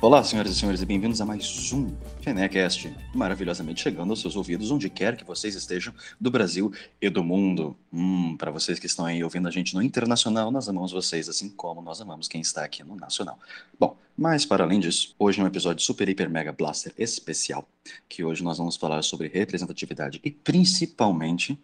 Olá, senhoras e senhores, e bem-vindos a mais um FeneCast, maravilhosamente chegando aos seus ouvidos, onde quer que vocês estejam, do Brasil e do mundo. Hum, para vocês que estão aí ouvindo a gente no internacional, nós amamos vocês, assim como nós amamos quem está aqui no nacional. Bom, mas para além disso, hoje é um episódio super, hiper, mega blaster especial, que hoje nós vamos falar sobre representatividade e principalmente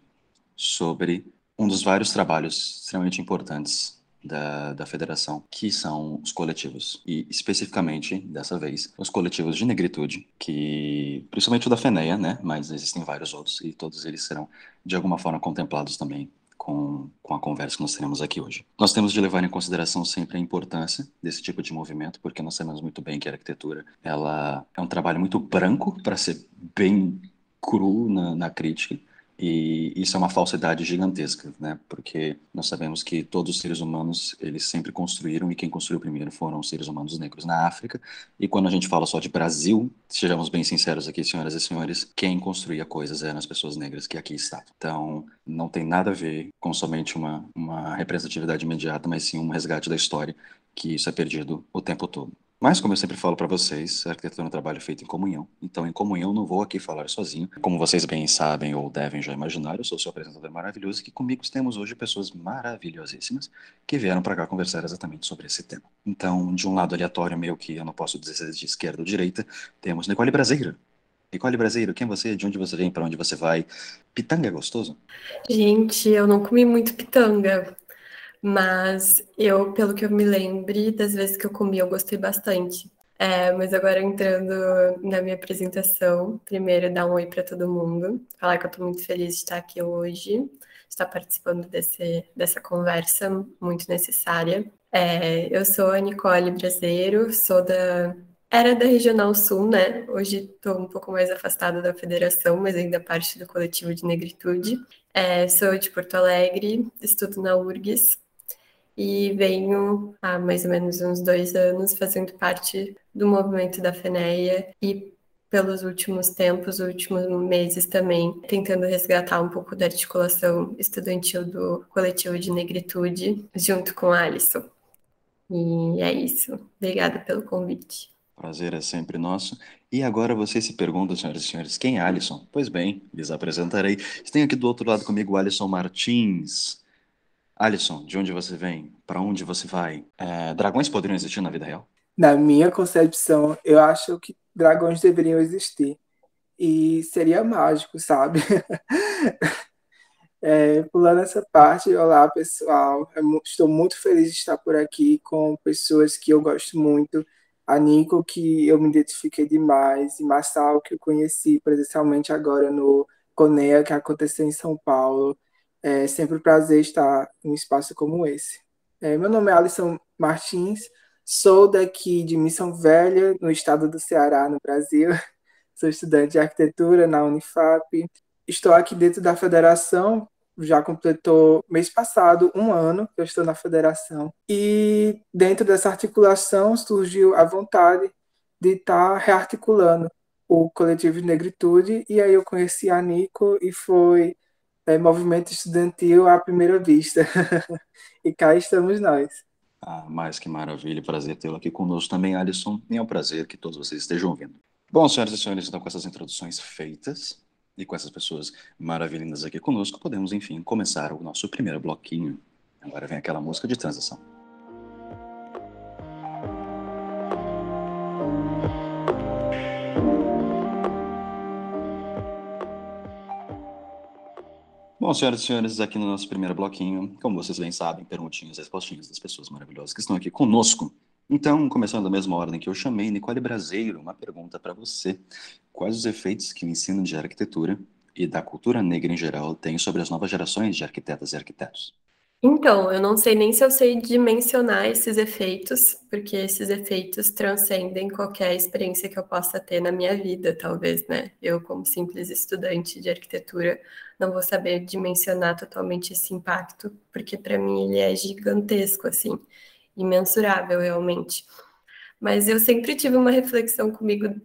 sobre um dos vários trabalhos extremamente importantes da, da federação, que são os coletivos. E especificamente, dessa vez, os coletivos de negritude, que principalmente o da FENEA, né? Mas existem vários outros e todos eles serão de alguma forma contemplados também com, com a conversa que nós teremos aqui hoje. Nós temos de levar em consideração sempre a importância desse tipo de movimento, porque nós sabemos muito bem que a arquitetura ela é um trabalho muito branco, para ser bem cru na, na crítica, e isso é uma falsidade gigantesca, né? Porque nós sabemos que todos os seres humanos, eles sempre construíram, e quem construiu primeiro foram os seres humanos negros na África. E quando a gente fala só de Brasil, sejamos bem sinceros aqui, senhoras e senhores, quem construía coisas eram as pessoas negras que aqui estavam. Então, não tem nada a ver com somente uma, uma representatividade imediata, mas sim um resgate da história, que isso é perdido o tempo todo. Mas, como eu sempre falo para vocês, a arquitetura é um trabalho feito em comunhão. Então, em comunhão, não vou aqui falar sozinho. Como vocês bem sabem ou devem já imaginar, eu sou seu apresentador maravilhoso e que comigo temos hoje pessoas maravilhosíssimas que vieram para cá conversar exatamente sobre esse tema. Então, de um lado aleatório meu, que eu não posso dizer de esquerda ou direita, temos Nicole Braseira. Nicole Braseiro, quem é você? De onde você vem? Para onde você vai? Pitanga é gostoso? Gente, eu não comi muito pitanga. Mas eu, pelo que eu me lembre, das vezes que eu comi, eu gostei bastante. É, mas agora entrando na minha apresentação, primeiro dar um oi para todo mundo, falar que eu estou muito feliz de estar aqui hoje, estar participando desse, dessa conversa muito necessária. É, eu sou a Nicole Brasileiro, sou da era da Regional Sul, né? Hoje estou um pouco mais afastada da federação, mas ainda parte do coletivo de negritude. É, sou de Porto Alegre, estudo na URGS, e venho há mais ou menos uns dois anos fazendo parte do movimento da FENEA e pelos últimos tempos, últimos meses também, tentando resgatar um pouco da articulação estudantil do coletivo de negritude, junto com a Alisson. E é isso. Obrigada pelo convite. Prazer é sempre nosso. E agora vocês se perguntam, senhoras e senhores, quem é Alisson? Pois bem, lhes apresentarei. Tenho aqui do outro lado comigo o Alisson Martins. Alisson, de onde você vem? Para onde você vai? É, dragões poderiam existir na vida real? Na minha concepção, eu acho que dragões deveriam existir. E seria mágico, sabe? é, pulando essa parte, olá pessoal, eu estou muito feliz de estar por aqui com pessoas que eu gosto muito. A Nico, que eu me identifiquei demais, e Massal, que eu conheci presencialmente agora no Conea, que aconteceu em São Paulo. É sempre um prazer estar em um espaço como esse. É, meu nome é Alisson Martins, sou daqui de Missão Velha, no estado do Ceará, no Brasil. Sou estudante de arquitetura na Unifap. Estou aqui dentro da federação, já completou mês passado um ano que eu estou na federação. E dentro dessa articulação surgiu a vontade de estar rearticulando o coletivo de negritude. E aí eu conheci a Nico e foi é, movimento estudantil à primeira vista. e cá estamos nós. Ah, mais que maravilha, prazer tê-lo aqui conosco também, Alisson. E é um prazer que todos vocês estejam ouvindo. Bom, senhoras e senhores, então com essas introduções feitas e com essas pessoas maravilhindas aqui conosco, podemos, enfim, começar o nosso primeiro bloquinho. Agora vem aquela música de transição. Bom, senhoras e senhores, aqui no nosso primeiro bloquinho, como vocês bem sabem, perguntinhas e respostinhas das pessoas maravilhosas que estão aqui conosco. Então, começando da mesma ordem que eu chamei, Nicole Braseiro, uma pergunta para você. Quais os efeitos que o ensino de arquitetura e da cultura negra em geral tem sobre as novas gerações de arquitetas e arquitetos? Então, eu não sei nem se eu sei dimensionar esses efeitos, porque esses efeitos transcendem qualquer experiência que eu possa ter na minha vida, talvez, né? Eu, como simples estudante de arquitetura, não vou saber dimensionar totalmente esse impacto, porque para mim ele é gigantesco, assim, imensurável realmente. Mas eu sempre tive uma reflexão comigo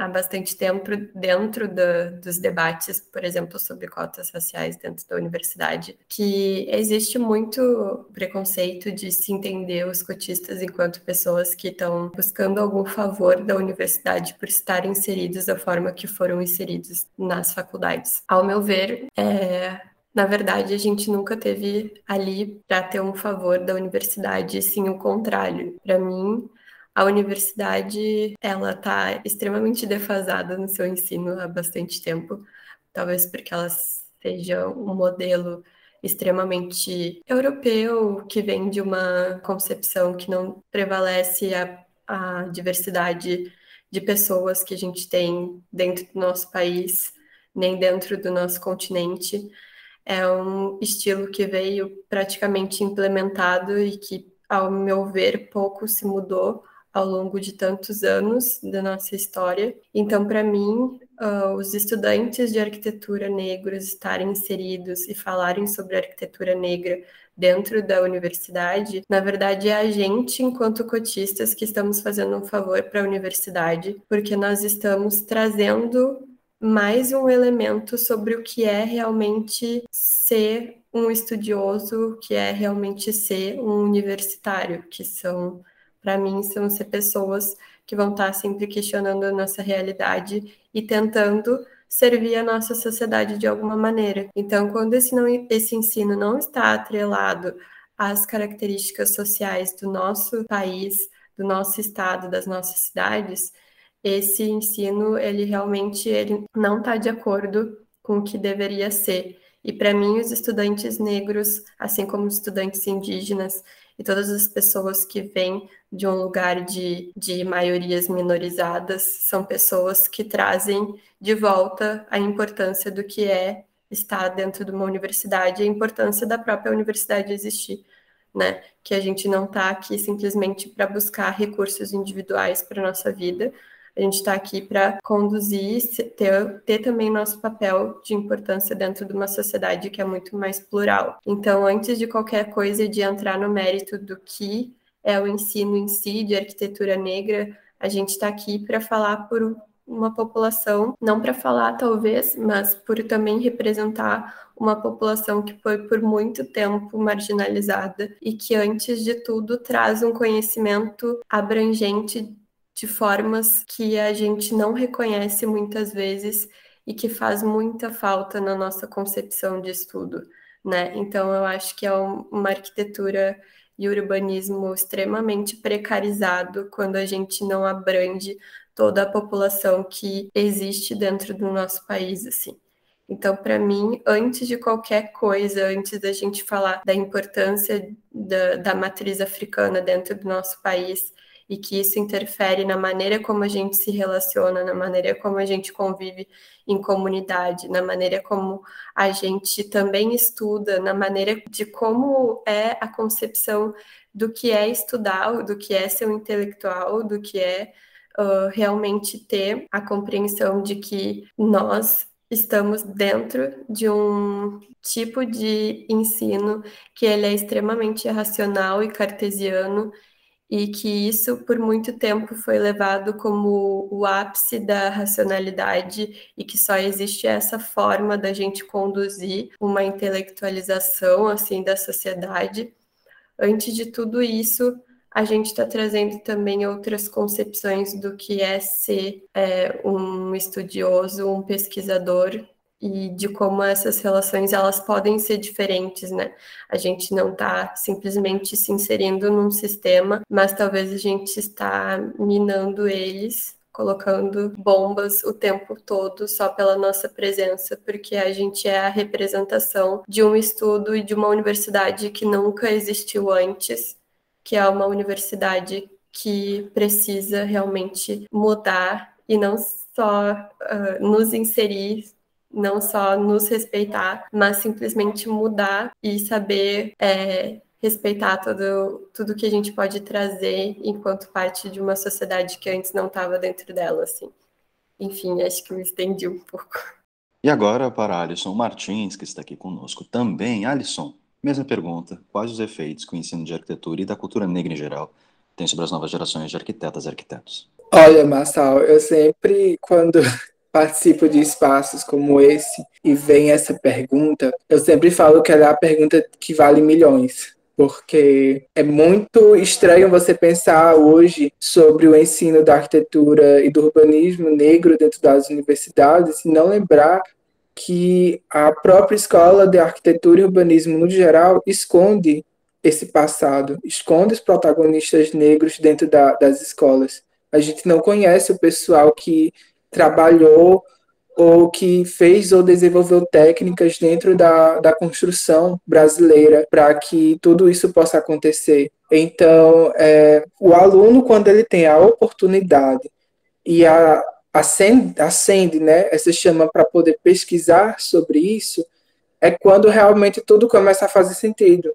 há bastante tempo dentro do, dos debates, por exemplo, sobre cotas raciais dentro da universidade, que existe muito preconceito de se entender os cotistas enquanto pessoas que estão buscando algum favor da universidade por estarem inseridos da forma que foram inseridos nas faculdades. Ao meu ver, é, na verdade, a gente nunca teve ali para ter um favor da universidade, sim o contrário. Para mim, a universidade ela está extremamente defasada no seu ensino há bastante tempo, talvez porque ela seja um modelo extremamente europeu, que vem de uma concepção que não prevalece a, a diversidade de pessoas que a gente tem dentro do nosso país, nem dentro do nosso continente. É um estilo que veio praticamente implementado e que, ao meu ver, pouco se mudou ao longo de tantos anos da nossa história. Então, para mim, uh, os estudantes de arquitetura negros estarem inseridos e falarem sobre arquitetura negra dentro da universidade, na verdade é a gente, enquanto cotistas, que estamos fazendo um favor para a universidade, porque nós estamos trazendo mais um elemento sobre o que é realmente ser um estudioso, que é realmente ser um universitário, que são para mim, são ser pessoas que vão estar sempre questionando a nossa realidade e tentando servir a nossa sociedade de alguma maneira. Então, quando esse, não, esse ensino não está atrelado às características sociais do nosso país, do nosso estado, das nossas cidades, esse ensino, ele realmente ele não está de acordo com o que deveria ser. E para mim, os estudantes negros, assim como os estudantes indígenas e todas as pessoas que vêm de um lugar de, de maiorias minorizadas são pessoas que trazem de volta a importância do que é estar dentro de uma universidade, a importância da própria universidade existir. Né? Que a gente não está aqui simplesmente para buscar recursos individuais para a nossa vida, a gente está aqui para conduzir, ter, ter também nosso papel de importância dentro de uma sociedade que é muito mais plural. Então, antes de qualquer coisa, de entrar no mérito do que é o ensino em si de arquitetura negra, a gente está aqui para falar por uma população, não para falar talvez, mas por também representar uma população que foi por muito tempo marginalizada e que antes de tudo traz um conhecimento abrangente de formas que a gente não reconhece muitas vezes e que faz muita falta na nossa concepção de estudo, né? Então eu acho que é uma arquitetura e urbanismo extremamente precarizado quando a gente não abrange toda a população que existe dentro do nosso país, assim. Então, para mim, antes de qualquer coisa, antes da gente falar da importância da, da matriz africana dentro do nosso país, e que isso interfere na maneira como a gente se relaciona, na maneira como a gente convive em comunidade, na maneira como a gente também estuda, na maneira de como é a concepção do que é estudar, do que é ser um intelectual, do que é uh, realmente ter a compreensão de que nós estamos dentro de um tipo de ensino que ele é extremamente racional e cartesiano e que isso por muito tempo foi levado como o ápice da racionalidade e que só existe essa forma da gente conduzir uma intelectualização assim da sociedade. Antes de tudo isso, a gente está trazendo também outras concepções do que é ser é, um estudioso, um pesquisador e de como essas relações elas podem ser diferentes, né? A gente não está simplesmente se inserindo num sistema, mas talvez a gente está minando eles, colocando bombas o tempo todo só pela nossa presença, porque a gente é a representação de um estudo e de uma universidade que nunca existiu antes, que é uma universidade que precisa realmente mudar e não só uh, nos inserir não só nos respeitar, mas simplesmente mudar e saber é, respeitar tudo, tudo que a gente pode trazer enquanto parte de uma sociedade que antes não estava dentro dela, assim. Enfim, acho que me estendi um pouco. E agora para Alisson Martins, que está aqui conosco também. Alisson, mesma pergunta. Quais os efeitos que o ensino de arquitetura e da cultura negra em geral tem sobre as novas gerações de arquitetas e arquitetos? Olha, Marçal, eu sempre, quando participo de espaços como esse e vem essa pergunta, eu sempre falo que ela é a pergunta que vale milhões. Porque é muito estranho você pensar hoje sobre o ensino da arquitetura e do urbanismo negro dentro das universidades e não lembrar que a própria escola de arquitetura e urbanismo no geral esconde esse passado, esconde os protagonistas negros dentro da, das escolas. A gente não conhece o pessoal que trabalhou ou que fez ou desenvolveu técnicas dentro da, da construção brasileira para que tudo isso possa acontecer. Então, é, o aluno, quando ele tem a oportunidade e a, acende, acende né, essa chama para poder pesquisar sobre isso, é quando realmente tudo começa a fazer sentido.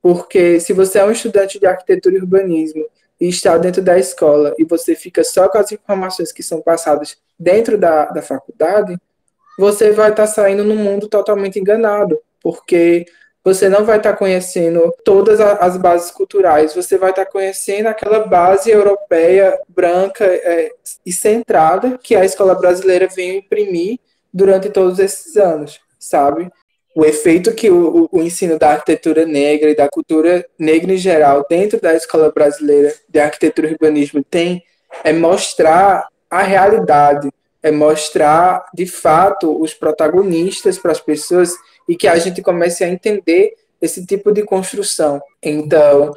Porque se você é um estudante de arquitetura e urbanismo e está dentro da escola e você fica só com as informações que são passadas dentro da, da faculdade, você vai estar saindo num mundo totalmente enganado, porque você não vai estar conhecendo todas as bases culturais, você vai estar conhecendo aquela base europeia, branca é, e centrada que a escola brasileira veio imprimir durante todos esses anos, sabe? O efeito que o, o, ensino da arquitetura negra e da cultura negra em geral dentro da escola brasileira de arquitetura e urbanismo tem é mostrar a realidade, é mostrar de fato os protagonistas para as pessoas e que a gente comece a entender esse tipo de construção. Então,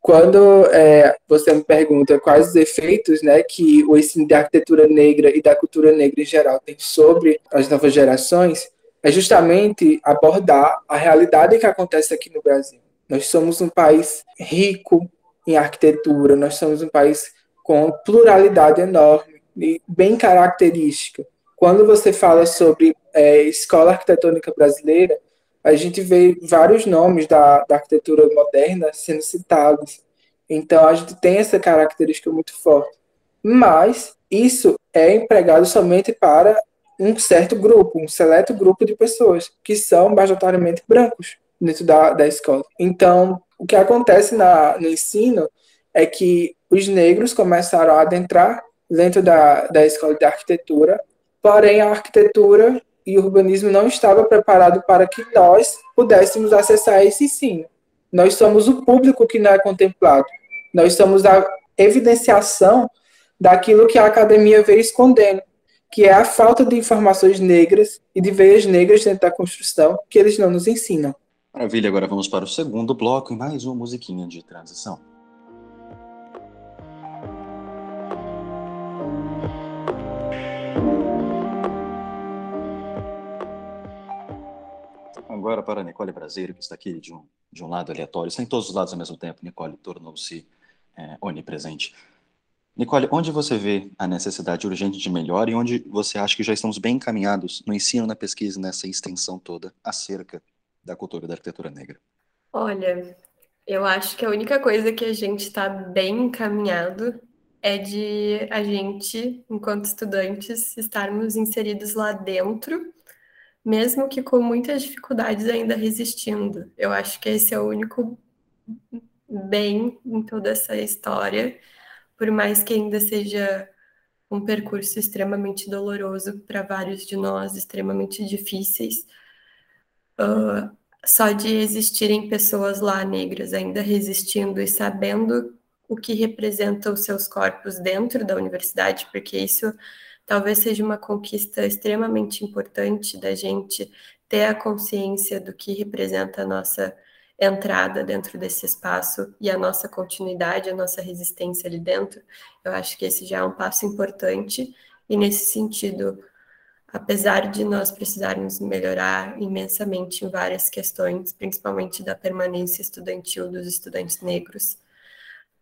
quando é, você me pergunta quais os efeitos né, que o ensino de arquitetura negra e da cultura negra em geral tem sobre as novas gerações, é justamente abordar a realidade que acontece aqui no Brasil. Nós somos um país rico em arquitetura, nós somos um país com pluralidade enorme e bem característica. Quando você fala sobre é, escola arquitetônica brasileira, a gente vê vários nomes da, da arquitetura moderna sendo citados. Então, a gente tem essa característica muito forte. Mas isso é empregado somente para um certo grupo, um seleto grupo de pessoas que são majoritariamente brancos dentro da, da escola. Então, o que acontece na, no ensino é que os negros começaram a adentrar dentro da, da escola de arquitetura, porém a arquitetura e o urbanismo não estava preparado para que nós pudéssemos acessar esse ensino. Nós somos o público que não é contemplado. Nós somos a evidenciação daquilo que a academia veio escondendo que é a falta de informações negras e de veias negras dentro da construção que eles não nos ensinam. Maravilha, agora vamos para o segundo bloco e mais uma musiquinha de transição. Agora para Nicole Brasileiro, que está aqui de um, de um lado aleatório, está em todos os lados ao mesmo tempo. Nicole tornou-se é, onipresente. Nicole, onde você vê a necessidade urgente de melhora e onde você acha que já estamos bem encaminhados no ensino, na pesquisa, nessa extensão toda acerca da cultura da arquitetura negra? Olha, eu acho que a única coisa que a gente está bem encaminhado é de a gente, enquanto estudantes, estarmos inseridos lá dentro, mesmo que com muitas dificuldades ainda resistindo. Eu acho que esse é o único bem em toda essa história por mais que ainda seja um percurso extremamente doloroso para vários de nós, extremamente difíceis, uh, só de existirem pessoas lá negras ainda resistindo e sabendo o que representa os seus corpos dentro da universidade, porque isso talvez seja uma conquista extremamente importante da gente ter a consciência do que representa a nossa entrada dentro desse espaço e a nossa continuidade, a nossa resistência ali dentro, eu acho que esse já é um passo importante. E nesse sentido, apesar de nós precisarmos melhorar imensamente em várias questões, principalmente da permanência estudantil dos estudantes negros,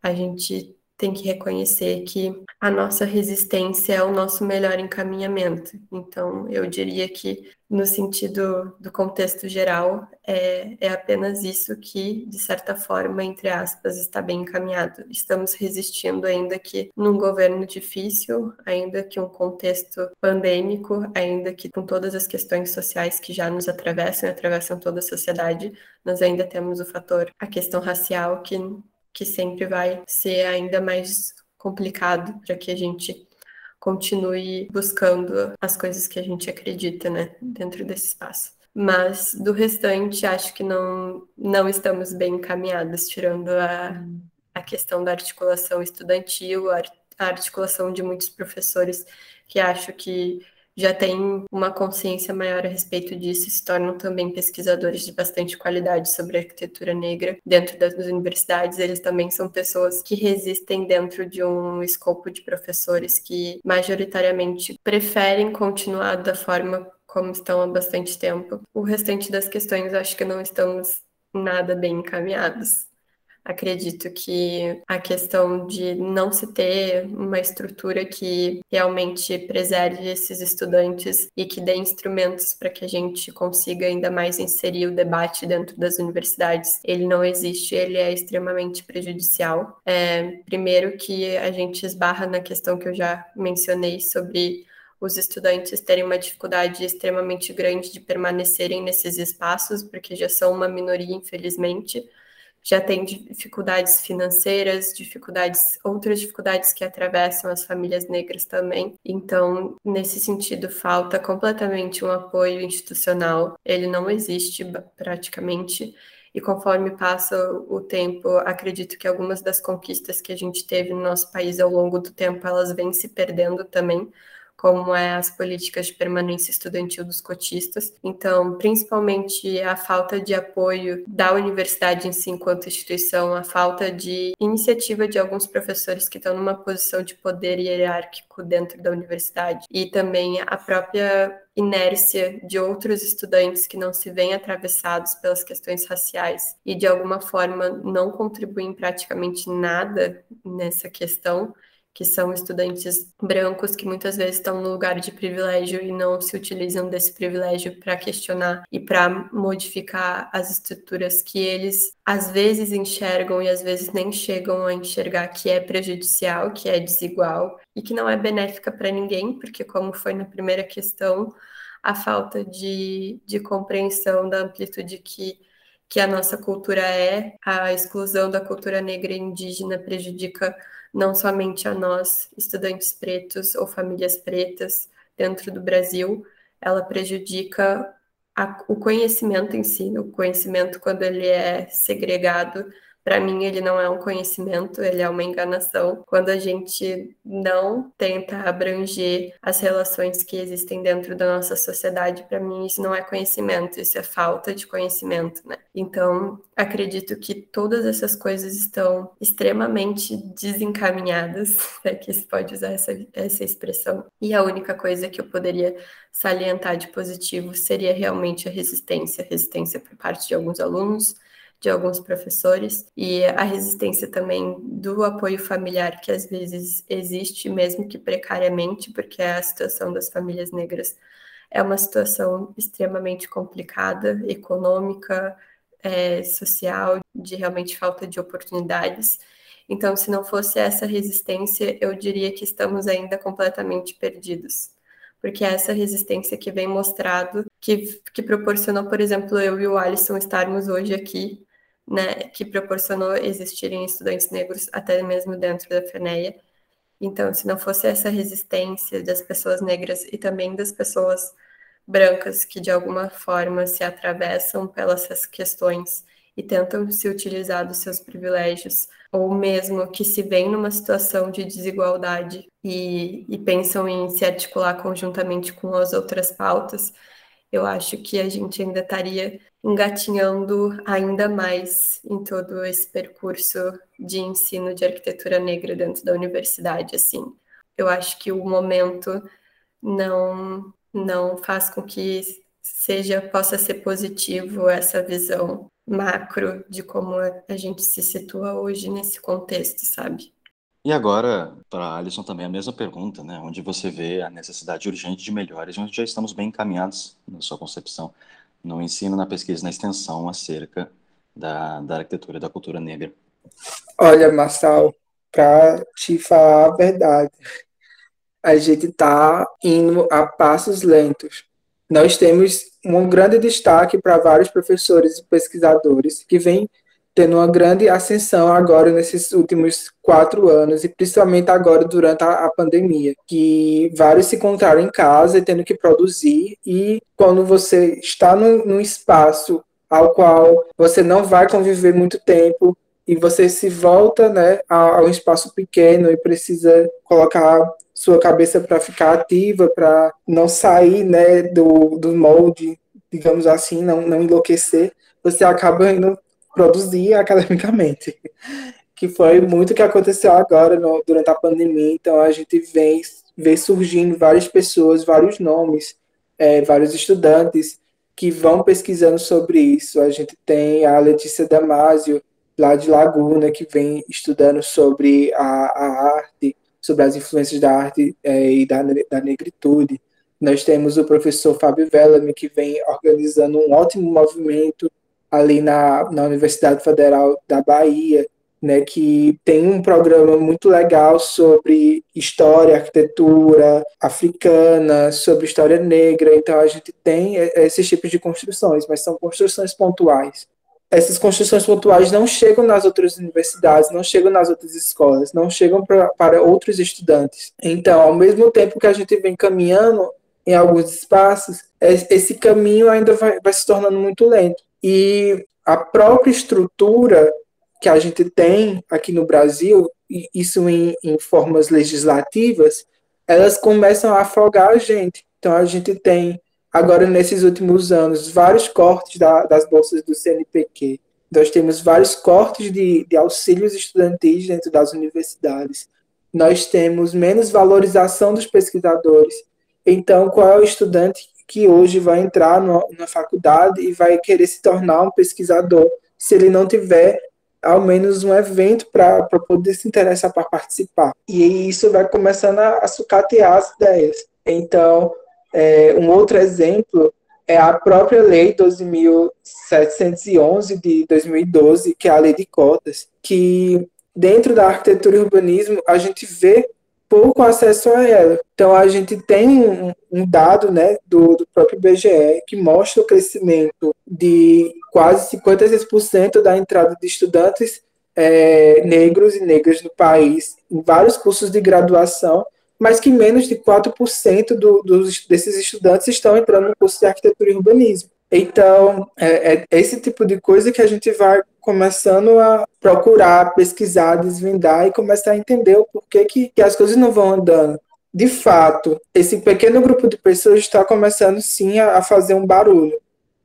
a gente tem que reconhecer que a nossa resistência é o nosso melhor encaminhamento. Então, eu diria que, no sentido do contexto geral, é, é apenas isso que, de certa forma, entre aspas, está bem encaminhado. Estamos resistindo, ainda que num governo difícil, ainda que um contexto pandêmico, ainda que com todas as questões sociais que já nos atravessam e atravessam toda a sociedade, nós ainda temos o fator, a questão racial, que que sempre vai ser ainda mais complicado para que a gente continue buscando as coisas que a gente acredita, né, dentro desse espaço. Mas do restante, acho que não, não estamos bem encaminhadas, tirando a, a questão da articulação estudantil, a articulação de muitos professores que acho que já têm uma consciência maior a respeito disso e se tornam também pesquisadores de bastante qualidade sobre arquitetura negra dentro das universidades. Eles também são pessoas que resistem dentro de um escopo de professores que majoritariamente preferem continuar da forma como estão há bastante tempo. O restante das questões acho que não estamos nada bem encaminhados. Acredito que a questão de não se ter uma estrutura que realmente preserve esses estudantes e que dê instrumentos para que a gente consiga ainda mais inserir o debate dentro das universidades, ele não existe, ele é extremamente prejudicial. É, primeiro que a gente esbarra na questão que eu já mencionei sobre os estudantes terem uma dificuldade extremamente grande de permanecerem nesses espaços, porque já são uma minoria, infelizmente já tem dificuldades financeiras, dificuldades, outras dificuldades que atravessam as famílias negras também. Então, nesse sentido, falta completamente um apoio institucional. Ele não existe praticamente. E conforme passa o tempo, acredito que algumas das conquistas que a gente teve no nosso país ao longo do tempo, elas vêm se perdendo também, como é as políticas de permanência estudantil dos cotistas. Então, principalmente a falta de apoio da universidade em si enquanto instituição, a falta de iniciativa de alguns professores que estão numa posição de poder hierárquico dentro da universidade e também a própria inércia de outros estudantes que não se veem atravessados pelas questões raciais e de alguma forma não contribuem praticamente nada nessa questão que são estudantes brancos que muitas vezes estão no lugar de privilégio e não se utilizam desse privilégio para questionar e para modificar as estruturas que eles às vezes enxergam e às vezes nem chegam a enxergar que é prejudicial, que é desigual e que não é benéfica para ninguém, porque como foi na primeira questão, a falta de, de compreensão da amplitude que que a nossa cultura é, a exclusão da cultura negra e indígena prejudica não somente a nós, estudantes pretos ou famílias pretas dentro do Brasil, ela prejudica a, o conhecimento em si, o conhecimento quando ele é segregado para mim, ele não é um conhecimento, ele é uma enganação. Quando a gente não tenta abranger as relações que existem dentro da nossa sociedade, para mim, isso não é conhecimento, isso é falta de conhecimento, né? Então, acredito que todas essas coisas estão extremamente desencaminhadas, é que se pode usar essa, essa expressão. E a única coisa que eu poderia salientar de positivo seria realmente a resistência resistência por parte de alguns alunos de alguns professores e a resistência também do apoio familiar que às vezes existe, mesmo que precariamente, porque a situação das famílias negras é uma situação extremamente complicada, econômica, é, social, de realmente falta de oportunidades. Então, se não fosse essa resistência, eu diria que estamos ainda completamente perdidos. Porque é essa resistência que vem mostrado, que, que proporcionou, por exemplo, eu e o Alisson estarmos hoje aqui né, que proporcionou existirem estudantes negros até mesmo dentro da FENEA. Então, se não fosse essa resistência das pessoas negras e também das pessoas brancas que de alguma forma se atravessam pelas questões e tentam se utilizar dos seus privilégios, ou mesmo que se veem numa situação de desigualdade e, e pensam em se articular conjuntamente com as outras pautas, eu acho que a gente ainda estaria engatinhando ainda mais em todo esse percurso de ensino de arquitetura negra dentro da universidade, assim. Eu acho que o momento não não faz com que seja possa ser positivo essa visão macro de como a gente se situa hoje nesse contexto, sabe? E agora, para Alisson também a mesma pergunta, né? Onde você vê a necessidade urgente de melhores, onde já estamos bem encaminhados na sua concepção no ensino, na pesquisa, na extensão acerca da, da arquitetura e da cultura negra? Olha, Marçal, para te falar a verdade, a gente está indo a passos lentos. Nós temos um grande destaque para vários professores e pesquisadores que vêm tendo uma grande ascensão agora nesses últimos quatro anos, e principalmente agora durante a, a, pandemia, que vários se encontraram em casa e tendo que produzir, e quando você está num, num espaço ao qual você não vai conviver muito tempo, e você se volta né, a, a um espaço pequeno e precisa colocar sua cabeça para ficar ativa, para não sair né, do, do molde, digamos assim, não, não enlouquecer, você acaba indo produzir academicamente. Que foi muito o que aconteceu agora no, durante a pandemia. Então a gente vê, vê surgindo várias pessoas, vários nomes, é, vários estudantes que vão pesquisando sobre isso. A gente tem a Letícia Damasio, lá de Laguna, que vem estudando sobre a, a arte, sobre as influências da arte é, e da, da negritude. Nós temos o professor Fábio Vellamy, que vem organizando um ótimo movimento ali na, na Universidade Federal da Bahia, né, que tem um programa muito legal sobre história, arquitetura africana, sobre história negra. Então a gente tem esses tipos de construções, mas são construções pontuais. Essas construções pontuais não chegam nas outras universidades, não chegam nas outras escolas, não chegam pra, para outros estudantes. Então, ao mesmo tempo que a gente vem caminhando em alguns espaços, esse caminho ainda vai, vai se tornando muito lento. E a própria estrutura que a gente tem aqui no Brasil, isso em, em formas legislativas, elas começam a afogar a gente. Então a gente tem, agora nesses últimos anos, vários cortes da, das bolsas do CNPq. Nós temos vários cortes de, de auxílios estudantis dentro das universidades. Nós temos menos valorização dos pesquisadores. Então, qual é o estudante que hoje vai entrar no, na faculdade e vai querer se tornar um pesquisador, se ele não tiver ao menos um evento para poder se interessar para participar. E isso vai começando a, a sucatear as ideias. Então, é, um outro exemplo é a própria Lei 12.711 de 2012, que é a Lei de Cotas, que dentro da arquitetura e urbanismo a gente vê pouco acesso a ela. Então, a gente tem um, um dado né, do, do, próprio IBGE que mostra o crescimento de quase 56% da entrada de estudantes é, negros e negras no país em vários cursos de graduação, mas que menos de 4% do, dos, desses estudantes estão entrando no curso de arquitetura e urbanismo. Então, é, é, esse tipo de coisa que a gente vai começando a procurar, pesquisar, desvendar e começar a entender o porquê que, que as coisas não vão andando. De fato, esse pequeno grupo de pessoas está começando sim a, a fazer um barulho.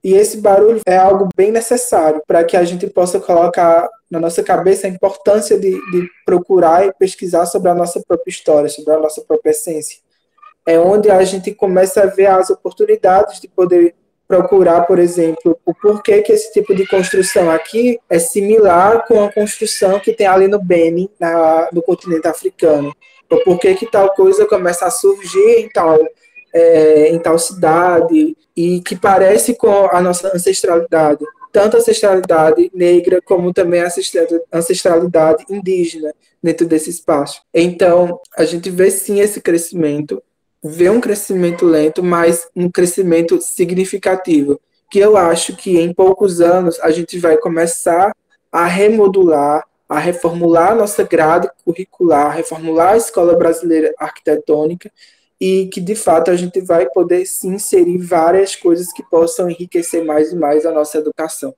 E esse barulho é algo bem necessário para que a gente possa colocar na nossa cabeça a importância de, de procurar e pesquisar sobre a nossa própria história, sobre a nossa própria essência. É onde a gente começa a ver as oportunidades de poder procurar, por exemplo, o porquê que esse tipo de construção aqui é similar com a construção que tem ali no Benin, na, no continente africano. O porquê que tal coisa começa a surgir em tal, é, em tal cidade e que parece com a nossa ancestralidade, tanto a ancestralidade negra como também a ancestralidade indígena dentro desse espaço. Então, a gente vê sim esse crescimento, vê um crescimento lento, mas um crescimento significativo, que eu acho que em poucos anos a gente vai começar a remodular, a reformular a nossa grade curricular, reformular a escola brasileira arquitetônica e que de fato a gente vai poder se inserir várias coisas que possam enriquecer mais e mais a nossa educação.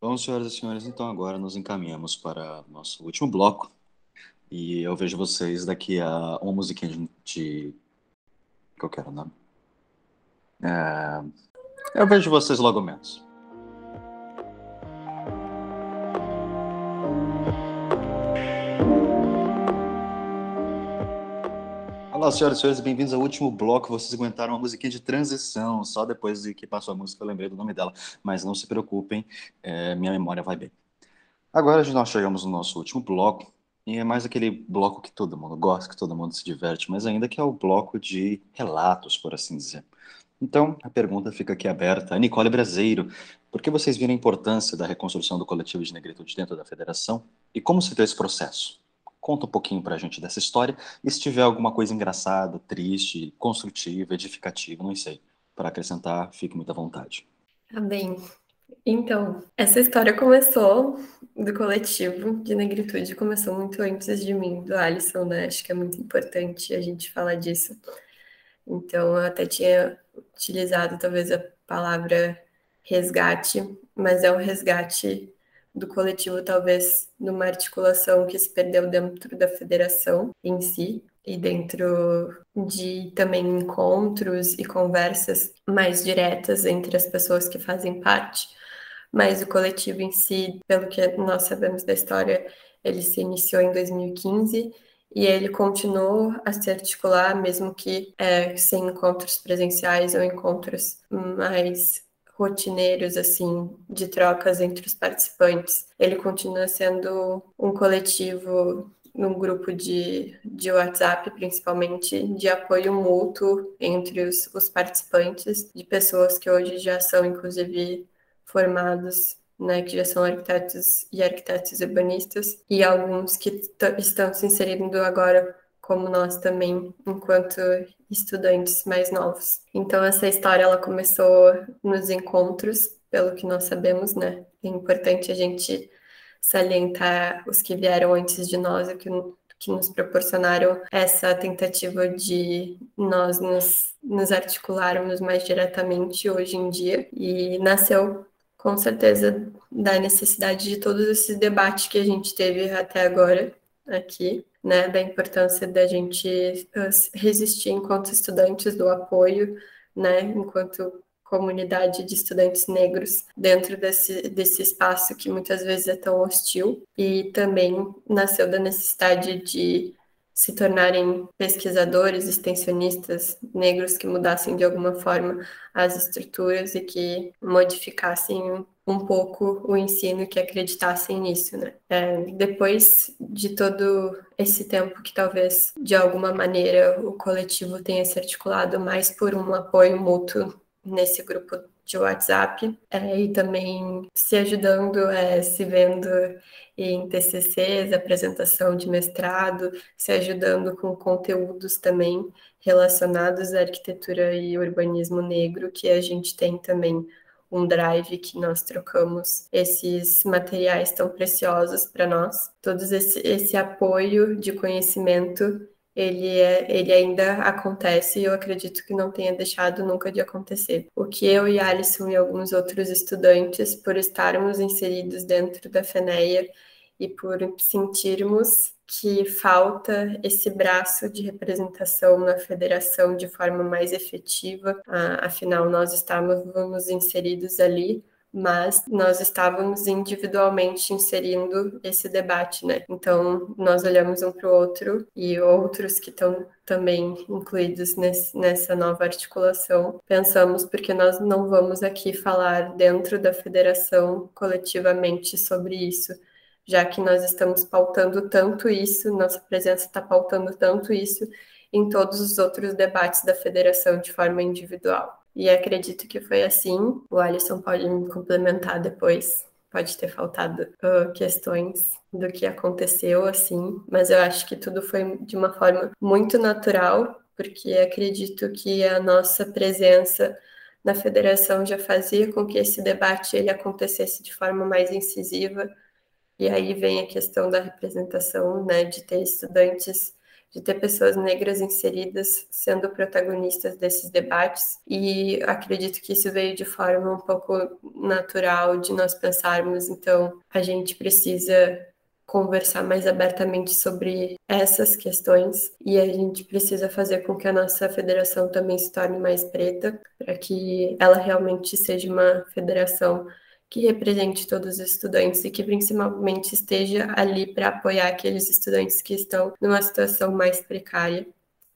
Bom, senhoras e senhores, então agora nos encaminhamos para nosso último bloco e eu vejo vocês daqui a uma musiquinha de que eu quero, né? É... Eu vejo vocês logo menos. Olá, senhoras e senhores, bem-vindos ao último bloco. Vocês aguentaram uma musiquinha de transição. Só depois de que passou a música eu lembrei do nome dela. Mas não se preocupem, é, minha memória vai bem. Agora nós chegamos no nosso último bloco, e é mais aquele bloco que todo mundo gosta, que todo mundo se diverte, mas ainda que é o bloco de relatos, por assim dizer. Então, a pergunta fica aqui aberta. Nicole Braseiro, por que vocês viram a importância da reconstrução do coletivo de negritude dentro da federação? E como se deu esse processo? Conta um pouquinho para a gente dessa história e se tiver alguma coisa engraçada, triste, construtiva, edificativa, não sei, para acrescentar, fique muito à vontade. Tá bem. Então, essa história começou do coletivo de negritude, começou muito antes de mim, do Alisson, né? Acho que é muito importante a gente falar disso. Então, eu até tinha utilizado talvez a palavra resgate, mas é um resgate do coletivo, talvez numa articulação que se perdeu dentro da federação em si, e dentro de também encontros e conversas mais diretas entre as pessoas que fazem parte mas o coletivo em si, pelo que nós sabemos da história, ele se iniciou em 2015 e ele continuou a se articular, mesmo que é, sem encontros presenciais ou encontros mais rotineiros, assim, de trocas entre os participantes. Ele continua sendo um coletivo num grupo de, de WhatsApp, principalmente, de apoio mútuo entre os, os participantes, de pessoas que hoje já são, inclusive, formados né, que já são arquitetos e arquitetos urbanistas, e alguns que estão se inserindo agora, como nós também, enquanto estudantes mais novos. Então, essa história ela começou nos encontros, pelo que nós sabemos, né? É importante a gente salientar os que vieram antes de nós e que, que nos proporcionaram essa tentativa de nós nos, nos articularmos mais diretamente hoje em dia. E nasceu com certeza da necessidade de todos esses debates que a gente teve até agora aqui, né, da importância da gente ah, resistir enquanto estudantes do apoio, né, enquanto comunidade de estudantes negros dentro desse, desse espaço que muitas vezes é tão hostil e também nasceu da necessidade de se tornarem pesquisadores, extensionistas negros que mudassem de alguma forma as estruturas e que modificassem um pouco o ensino que acreditassem nisso, né? É, depois de todo esse tempo que talvez de alguma maneira o coletivo tenha se articulado mais por um apoio mútuo nesse grupo de WhatsApp é, e também se ajudando, é, se vendo em TCCs, apresentação de mestrado, se ajudando com conteúdos também relacionados à arquitetura e urbanismo negro, que a gente tem também um drive que nós trocamos esses materiais tão preciosos para nós. Todo esse, esse apoio de conhecimento ele, é, ele ainda acontece e eu acredito que não tenha deixado nunca de acontecer. O que eu e Alisson e alguns outros estudantes, por estarmos inseridos dentro da FENEA e por sentirmos que falta esse braço de representação na federação de forma mais efetiva, afinal nós estávamos inseridos ali mas nós estávamos individualmente inserindo esse debate, né? Então, nós olhamos um para o outro e outros que estão também incluídos nesse, nessa nova articulação, pensamos porque nós não vamos aqui falar dentro da federação coletivamente sobre isso, já que nós estamos pautando tanto isso, nossa presença está pautando tanto isso em todos os outros debates da federação de forma individual. E acredito que foi assim. O Alisson pode me complementar depois. Pode ter faltado uh, questões do que aconteceu, assim, mas eu acho que tudo foi de uma forma muito natural, porque acredito que a nossa presença na federação já fazia com que esse debate ele acontecesse de forma mais incisiva. E aí vem a questão da representação, né, de ter estudantes de ter pessoas negras inseridas sendo protagonistas desses debates. E acredito que isso veio de forma um pouco natural de nós pensarmos, então a gente precisa conversar mais abertamente sobre essas questões e a gente precisa fazer com que a nossa federação também se torne mais preta, para que ela realmente seja uma federação que represente todos os estudantes e que principalmente esteja ali para apoiar aqueles estudantes que estão numa situação mais precária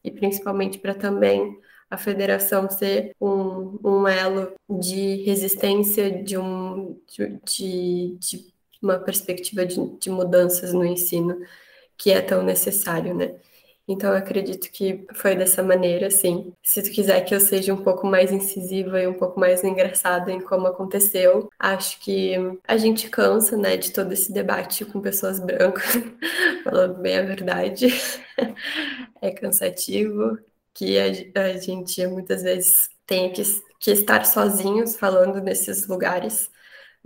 e principalmente para também a federação ser um, um elo de resistência de, um, de, de uma perspectiva de, de mudanças no ensino que é tão necessário, né? Então, eu acredito que foi dessa maneira, assim. Se tu quiser que eu seja um pouco mais incisiva e um pouco mais engraçada em como aconteceu, acho que a gente cansa, né, de todo esse debate com pessoas brancas, falando bem a verdade. é cansativo, que a, a gente muitas vezes tem que, que estar sozinhos falando nesses lugares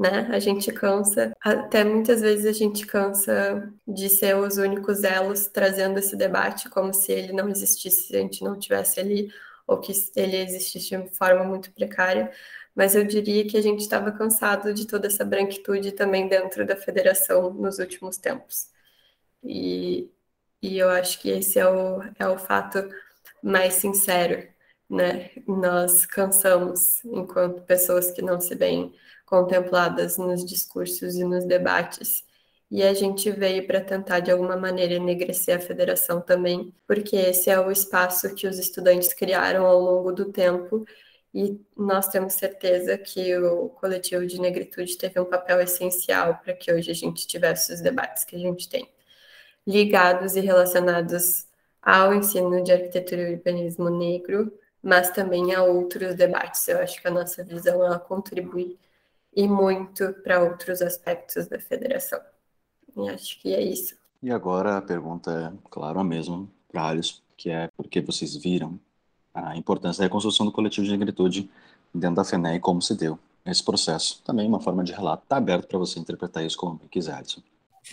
né? A gente cansa, até muitas vezes a gente cansa de ser os únicos elos trazendo esse debate, como se ele não existisse, se a gente não tivesse ali, ou que ele existisse de forma muito precária. Mas eu diria que a gente estava cansado de toda essa branquitude também dentro da federação nos últimos tempos. E, e eu acho que esse é o, é o fato mais sincero, né? Nós cansamos enquanto pessoas que não se veem contempladas nos discursos e nos debates. E a gente veio para tentar, de alguma maneira, enegrecer a federação também, porque esse é o espaço que os estudantes criaram ao longo do tempo, e nós temos certeza que o coletivo de negritude teve um papel essencial para que hoje a gente tivesse os debates que a gente tem, ligados e relacionados ao ensino de arquitetura e urbanismo negro, mas também a outros debates. Eu acho que a nossa visão ela contribui e muito para outros aspectos da federação. E acho que é isso. E agora a pergunta é, claro, a mesma para Alice, que é por que vocês viram a importância da reconstrução do coletivo de negritude dentro da FENE e como se deu esse processo. Também uma forma de relato. Está aberto para você interpretar isso como quiser, Alisson.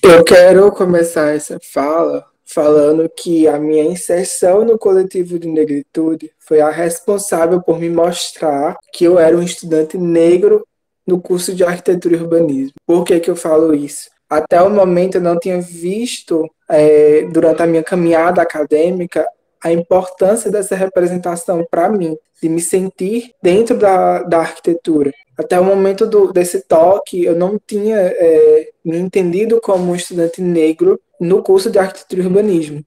Eu quero começar essa fala falando que a minha inserção no coletivo de negritude foi a responsável por me mostrar que eu era um estudante negro no curso de arquitetura e urbanismo. Por que, que eu falo isso? Até o momento eu não tinha visto, é, durante a minha caminhada acadêmica, a importância dessa representação para mim, de me sentir dentro da, da arquitetura. Até o momento do, desse toque, eu não tinha é, me entendido como um estudante negro no curso de arquitetura e urbanismo.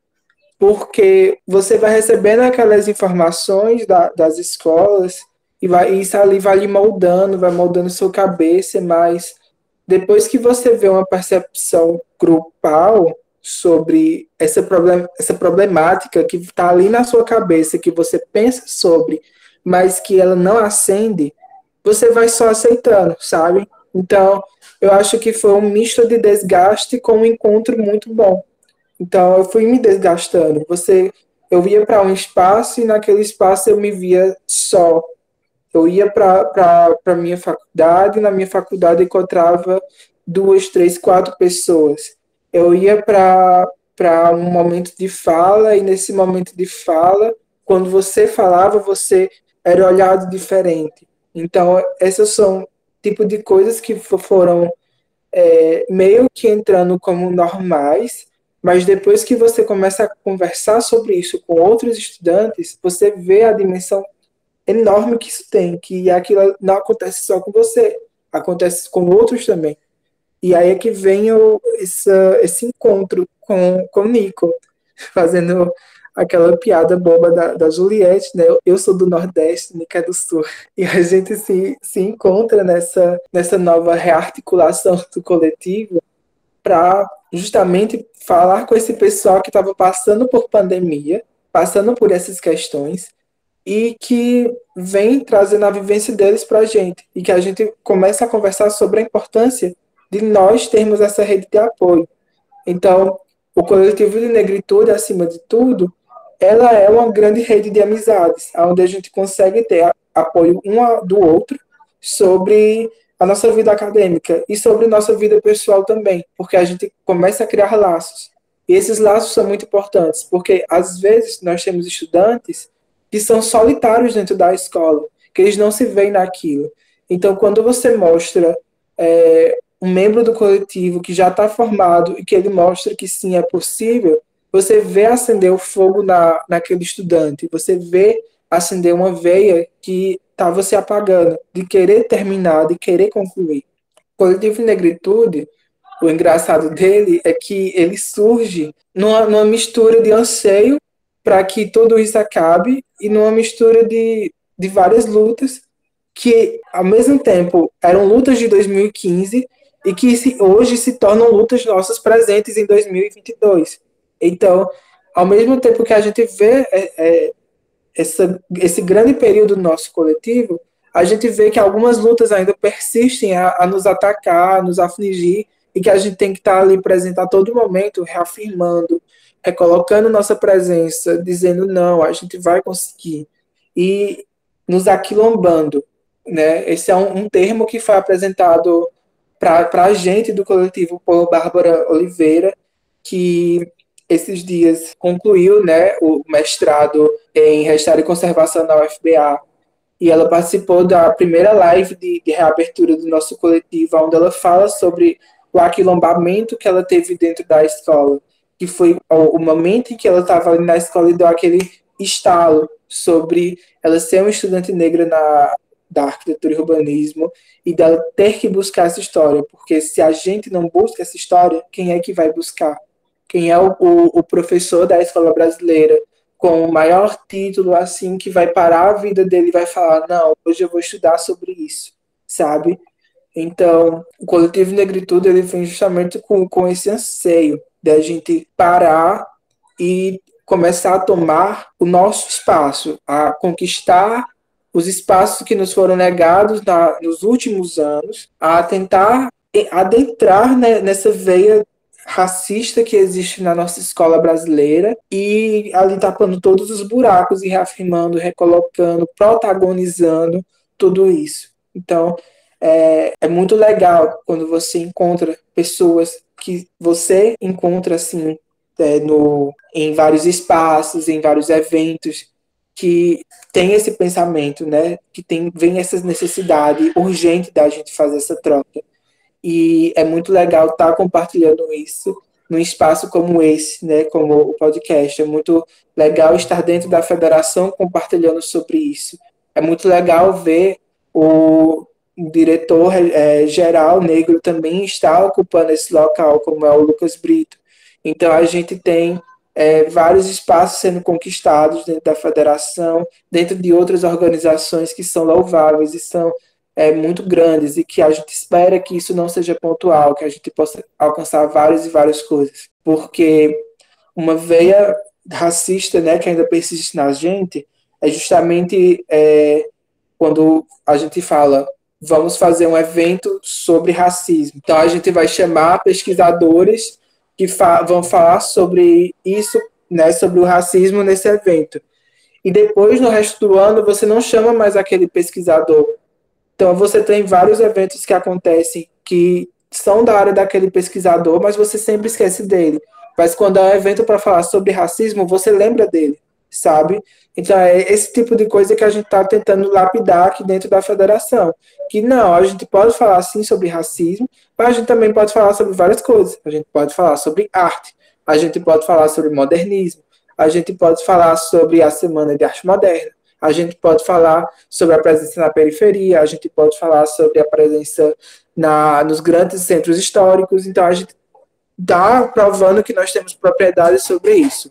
Porque você vai recebendo aquelas informações da, das escolas e, vai, isso ali vai lhe moldando, vai moldando sua cabeça, mas depois que você vê uma percepção grupal sobre essa, problem, essa problemática que está ali na sua cabeça, que você pensa sobre, mas que ela não acende, você vai só aceitando, sabe? Então, eu acho que foi um misto de desgaste com um encontro muito bom. Então, eu fui me desgastando. Você, eu ia para um espaço e naquele espaço eu me via só, eu ia para a minha faculdade, na minha faculdade encontrava duas, três, quatro pessoas. Eu ia para um momento de fala, e nesse momento de fala, quando você falava, você era olhado diferente. Então, essas são tipo de coisas que foram é, meio que entrando como normais, mas depois que você começa a conversar sobre isso com outros estudantes, você vê a dimensão enorme que isso tem, que aquilo não acontece só com você, acontece com outros também. E aí é que vem o, esse, esse encontro com, com o Nico, fazendo aquela piada boba da, da Juliette, né? Eu sou do Nordeste, Nico é do Sul. E a gente se, se encontra nessa, nessa nova rearticulação do coletivo para justamente falar com esse pessoal que estava passando por pandemia, passando por essas questões, e que vem trazendo a vivência deles para a gente e que a gente começa a conversar sobre a importância de nós termos essa rede de apoio. Então, o coletivo de negritude, acima de tudo, ela é uma grande rede de amizades, onde a gente consegue ter apoio um do outro sobre a nossa vida acadêmica e sobre nossa vida pessoal também, porque a gente começa a criar laços. E esses laços são muito importantes, porque às vezes nós temos estudantes que são solitários dentro da escola, que eles não se veem naquilo. Então, quando você mostra é, um membro do coletivo que já está formado e que ele mostra que sim é possível, você vê acender o fogo na, naquele estudante, você vê acender uma veia que estava se apagando, de querer terminar, de querer concluir. O coletivo Negritude, o engraçado dele é que ele surge numa, numa mistura de anseio para que tudo isso acabe e numa mistura de, de várias lutas que, ao mesmo tempo, eram lutas de 2015 e que se, hoje se tornam lutas nossas presentes em 2022. Então, ao mesmo tempo que a gente vê é, é, essa, esse grande período do nosso coletivo, a gente vê que algumas lutas ainda persistem a, a nos atacar, a nos afligir, e que a gente tem que estar ali presente a todo momento, reafirmando, é colocando nossa presença, dizendo não, a gente vai conseguir. E nos aquilombando, né? Esse é um, um termo que foi apresentado para a gente do coletivo Polo Bárbara Oliveira, que esses dias concluiu né, o mestrado em Restauro e Conservação na UFBA, e ela participou da primeira live de, de reabertura do nosso coletivo, onde ela fala sobre o aquilombamento que ela teve dentro da escola, que foi o, momento em que ela estava na escola e deu aquele estalo sobre ela ser uma estudante negra na, da arquitetura e urbanismo e dela ter que buscar essa história, porque se a gente não busca essa história, quem é que vai buscar? Quem é o, o, o professor da escola brasileira com o maior título assim que vai parar a vida dele e vai falar não, hoje eu vou estudar sobre isso, sabe? Então, o coletivo Negritude ele vem justamente com, com esse anseio da gente parar e começar a tomar o nosso espaço, a conquistar os espaços que nos foram negados na, nos últimos anos, a tentar adentrar né, nessa veia racista que existe na nossa escola brasileira e ali tapando todos os buracos e reafirmando, recolocando, protagonizando tudo isso. Então, é, é muito legal quando você encontra pessoas que você encontra assim é, no, em vários espaços, em vários eventos, que tem esse pensamento, né? Que tem vem essa necessidade urgente da gente fazer essa troca. E é muito legal estar tá compartilhando isso num espaço como esse, né? Como o podcast. É muito legal estar dentro da federação compartilhando sobre isso. É muito legal ver o diretor é, geral negro também está ocupando esse local, como é o Lucas Brito. Então a gente tem é, vários espaços sendo conquistados dentro da federação, dentro de outras organizações que são louváveis e são é, muito grandes e que a gente espera que isso não seja pontual, que a gente possa alcançar várias e várias coisas, porque uma veia racista, né, que ainda persiste na gente, é justamente é, quando a gente fala vamos fazer um evento sobre racismo. Então a gente vai chamar pesquisadores que fa vão falar sobre isso, né, sobre o racismo nesse evento. E depois, no resto do ano, você não chama mais aquele pesquisador. Então, você tem vários eventos que acontecem que são da área daquele pesquisador, mas você sempre esquece dele. Mas quando é um evento para falar sobre racismo, você lembra dele, sabe? Então, é esse tipo de coisa que a gente está tentando lapidar aqui dentro da federação. Que não, a gente pode falar sim sobre racismo, mas a gente também pode falar sobre várias coisas. A gente pode falar sobre arte, a gente pode falar sobre modernismo, a gente pode falar sobre a Semana de Arte Moderna, a gente pode falar sobre a presença na periferia, a gente pode falar sobre a presença na, nos grandes centros históricos. Então, a gente está provando que nós temos propriedade sobre isso.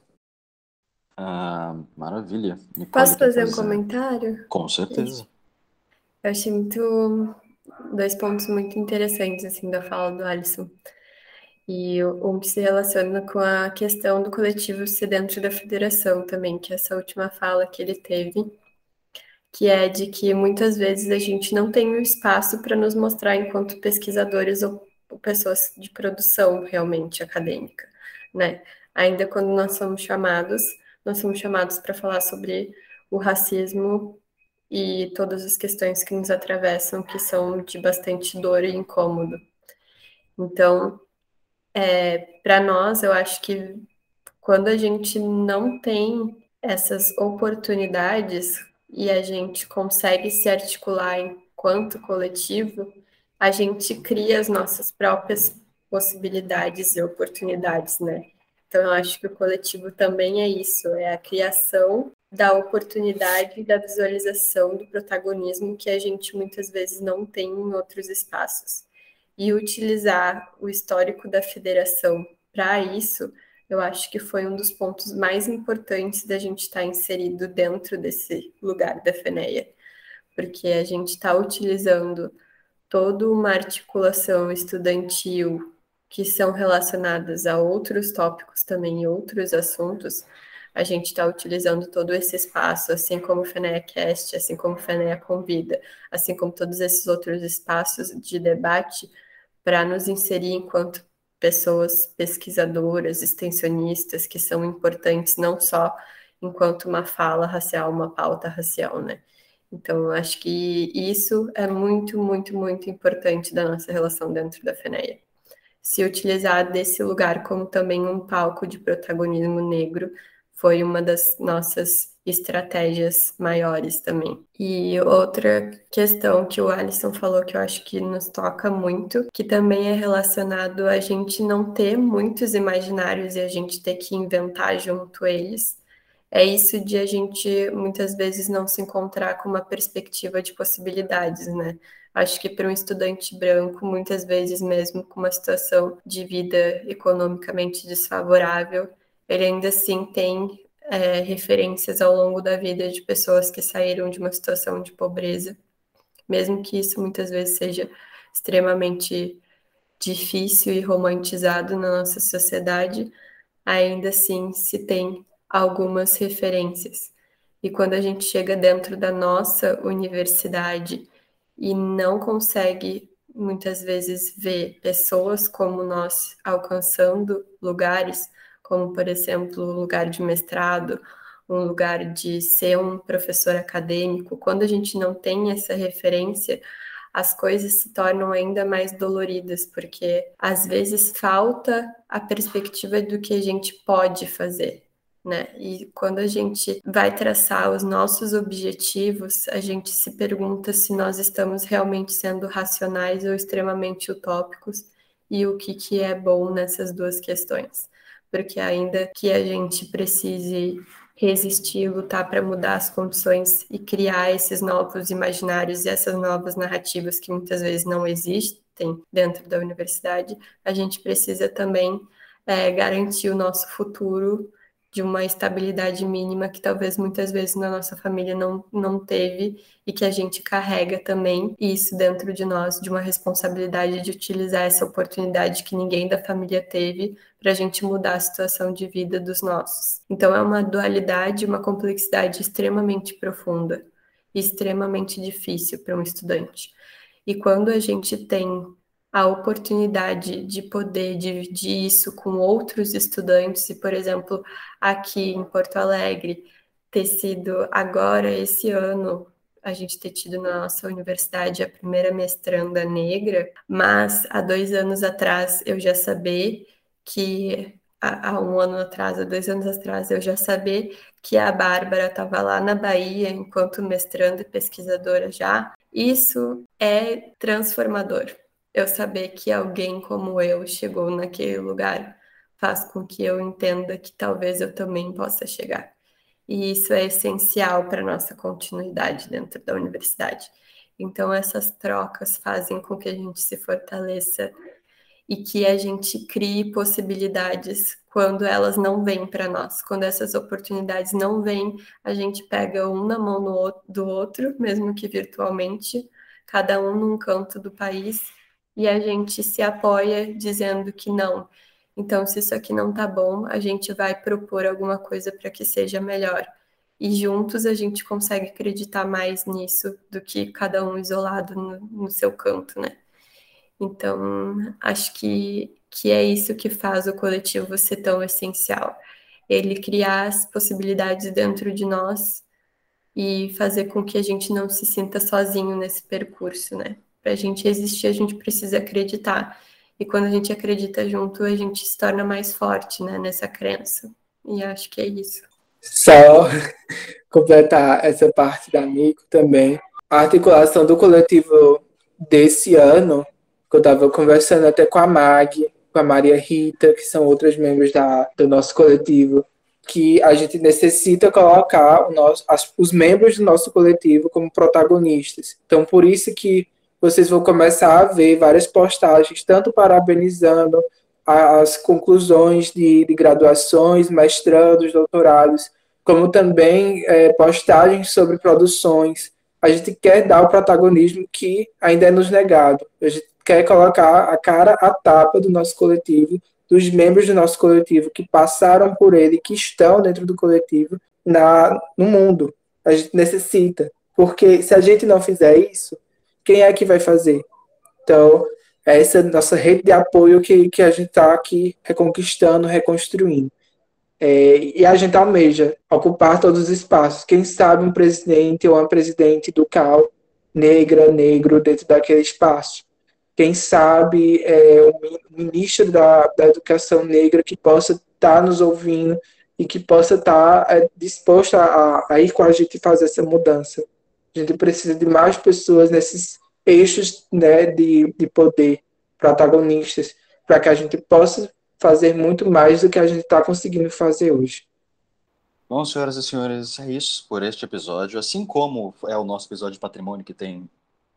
Ah, maravilha. Nicole, Posso fazer um comentário? Com certeza. Eu achei muito dois pontos muito interessantes assim da fala do Alisson. E um que se relaciona com a questão do coletivo ser dentro da federação também, que é essa última fala que ele teve, que é de que muitas vezes a gente não tem um espaço para nos mostrar enquanto pesquisadores ou pessoas de produção realmente acadêmica, né? Ainda quando nós somos chamados nós somos chamados para falar sobre o racismo e todas as questões que nos atravessam, que são de bastante dor e incômodo. Então, é, para nós, eu acho que quando a gente não tem essas oportunidades e a gente consegue se articular enquanto coletivo, a gente cria as nossas próprias possibilidades e oportunidades, né? Então, eu acho que o coletivo também é isso, é a criação da oportunidade da visualização do protagonismo que a gente muitas vezes não tem em outros espaços. E utilizar o histórico da federação para isso, eu acho que foi um dos pontos mais importantes da gente estar tá inserido dentro desse lugar da FENEA, porque a gente está utilizando toda uma articulação estudantil que são relacionadas a outros tópicos também, outros assuntos, a gente está utilizando todo esse espaço, assim como o FENEAcast, assim como o FENEA Convida, assim como todos esses outros espaços de debate, para nos inserir enquanto pessoas pesquisadoras, extensionistas, que são importantes não só enquanto uma fala racial, uma pauta racial, né? Então, acho que isso é muito, muito, muito importante da nossa relação dentro da FENEA. Se utilizar desse lugar como também um palco de protagonismo negro foi uma das nossas estratégias maiores também. E outra questão que o Alisson falou que eu acho que nos toca muito, que também é relacionado a gente não ter muitos imaginários e a gente ter que inventar junto eles, é isso de a gente muitas vezes não se encontrar com uma perspectiva de possibilidades, né? Acho que para um estudante branco, muitas vezes mesmo com uma situação de vida economicamente desfavorável, ele ainda assim tem é, referências ao longo da vida de pessoas que saíram de uma situação de pobreza, mesmo que isso muitas vezes seja extremamente difícil e romantizado na nossa sociedade, ainda assim se tem algumas referências. E quando a gente chega dentro da nossa universidade e não consegue muitas vezes ver pessoas como nós alcançando lugares, como, por exemplo, o lugar de mestrado, um lugar de ser um professor acadêmico, quando a gente não tem essa referência, as coisas se tornam ainda mais doloridas, porque às vezes falta a perspectiva do que a gente pode fazer. Né? E quando a gente vai traçar os nossos objetivos, a gente se pergunta se nós estamos realmente sendo racionais ou extremamente utópicos e o que, que é bom nessas duas questões porque ainda que a gente precise resistir, lutar para mudar as condições e criar esses novos imaginários e essas novas narrativas que muitas vezes não existem dentro da universidade, a gente precisa também é, garantir o nosso futuro de uma estabilidade mínima que talvez muitas vezes na nossa família não, não teve e que a gente carrega também isso dentro de nós, de uma responsabilidade de utilizar essa oportunidade que ninguém da família teve para a gente mudar a situação de vida dos nossos. Então é uma dualidade, uma complexidade extremamente profunda extremamente difícil para um estudante. E quando a gente tem a oportunidade de poder dividir isso com outros estudantes, e, por exemplo, aqui em Porto Alegre, ter sido agora, esse ano, a gente ter tido na nossa universidade a primeira mestranda negra, mas há dois anos atrás eu já sabia que há um ano atrás, há dois anos atrás, eu já sabia que a Bárbara estava lá na Bahia enquanto mestranda e pesquisadora já. Isso é transformador eu saber que alguém como eu chegou naquele lugar faz com que eu entenda que talvez eu também possa chegar. E isso é essencial para nossa continuidade dentro da universidade. Então essas trocas fazem com que a gente se fortaleça e que a gente crie possibilidades quando elas não vêm para nós. Quando essas oportunidades não vêm, a gente pega um na mão do outro, mesmo que virtualmente, cada um num canto do país e a gente se apoia dizendo que não. Então, se isso aqui não tá bom, a gente vai propor alguma coisa para que seja melhor. E juntos a gente consegue acreditar mais nisso do que cada um isolado no, no seu canto, né? Então, acho que, que é isso que faz o coletivo ser tão essencial. Ele criar as possibilidades dentro de nós e fazer com que a gente não se sinta sozinho nesse percurso, né? Para a gente existir, a gente precisa acreditar. E quando a gente acredita junto, a gente se torna mais forte né, nessa crença. E acho que é isso. Só completar essa parte da Nico também. A articulação do coletivo desse ano, que eu estava conversando até com a Mag, com a Maria Rita, que são outras membros da, do nosso coletivo, que a gente necessita colocar nosso, as, os membros do nosso coletivo como protagonistas. Então, por isso que vocês vão começar a ver várias postagens, tanto parabenizando as conclusões de, de graduações, mestrandos, doutorados, como também é, postagens sobre produções. A gente quer dar o protagonismo que ainda é nos negado. A gente quer colocar a cara a tapa do nosso coletivo, dos membros do nosso coletivo que passaram por ele, que estão dentro do coletivo na, no mundo. A gente necessita. Porque se a gente não fizer isso, quem é que vai fazer? Então, é essa nossa rede de apoio que, que a gente está aqui reconquistando, reconstruindo. É, e a gente almeja ocupar todos os espaços. Quem sabe um presidente ou uma presidente do CAL negra, negro dentro daquele espaço. Quem sabe é, um ministro da, da Educação Negra que possa estar tá nos ouvindo e que possa estar tá, é, disposto a, a ir com a gente fazer essa mudança. A gente precisa de mais pessoas nesses eixos né, de, de poder, protagonistas, para que a gente possa fazer muito mais do que a gente está conseguindo fazer hoje. Bom, senhoras e senhores, é isso por este episódio. Assim como é o nosso episódio de patrimônio, que tem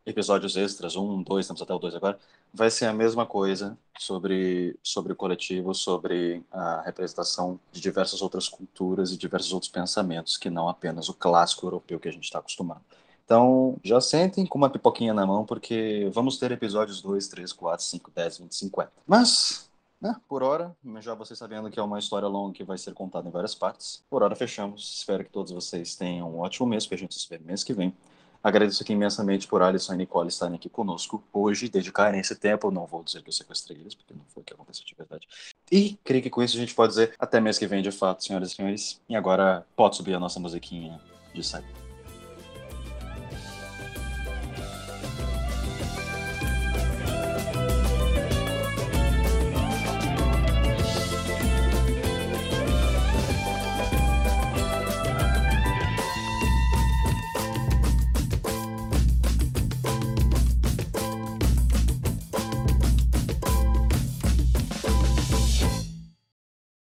episódios extras, um, dois, estamos até o dois agora, vai ser a mesma coisa sobre, sobre o coletivo, sobre a representação de diversas outras culturas e diversos outros pensamentos, que não apenas o clássico europeu que a gente está acostumado. Então, já sentem com uma pipoquinha na mão, porque vamos ter episódios 2, 3, 4, 5, 10, 20, 50. Mas, né, por hora, já vocês sabendo que é uma história longa que vai ser contada em várias partes, por hora fechamos. Espero que todos vocês tenham um ótimo mês, que a gente se vê mês que vem. Agradeço aqui imensamente por Alisson e Nicole estarem aqui conosco hoje, dedicarem esse tempo. Não vou dizer que eu sequestrei eles, porque não foi o que aconteceu de verdade. E creio que com isso a gente pode dizer até mês que vem, de fato, senhoras e senhores. E agora pode subir a nossa musiquinha de saída.